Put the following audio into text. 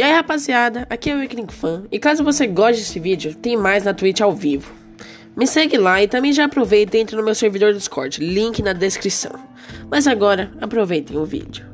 E aí rapaziada, aqui é o Wickling Fan e caso você goste desse vídeo, tem mais na Twitch ao vivo. Me segue lá e também já aproveita e entre no meu servidor Discord, link na descrição. Mas agora, aproveitem o vídeo.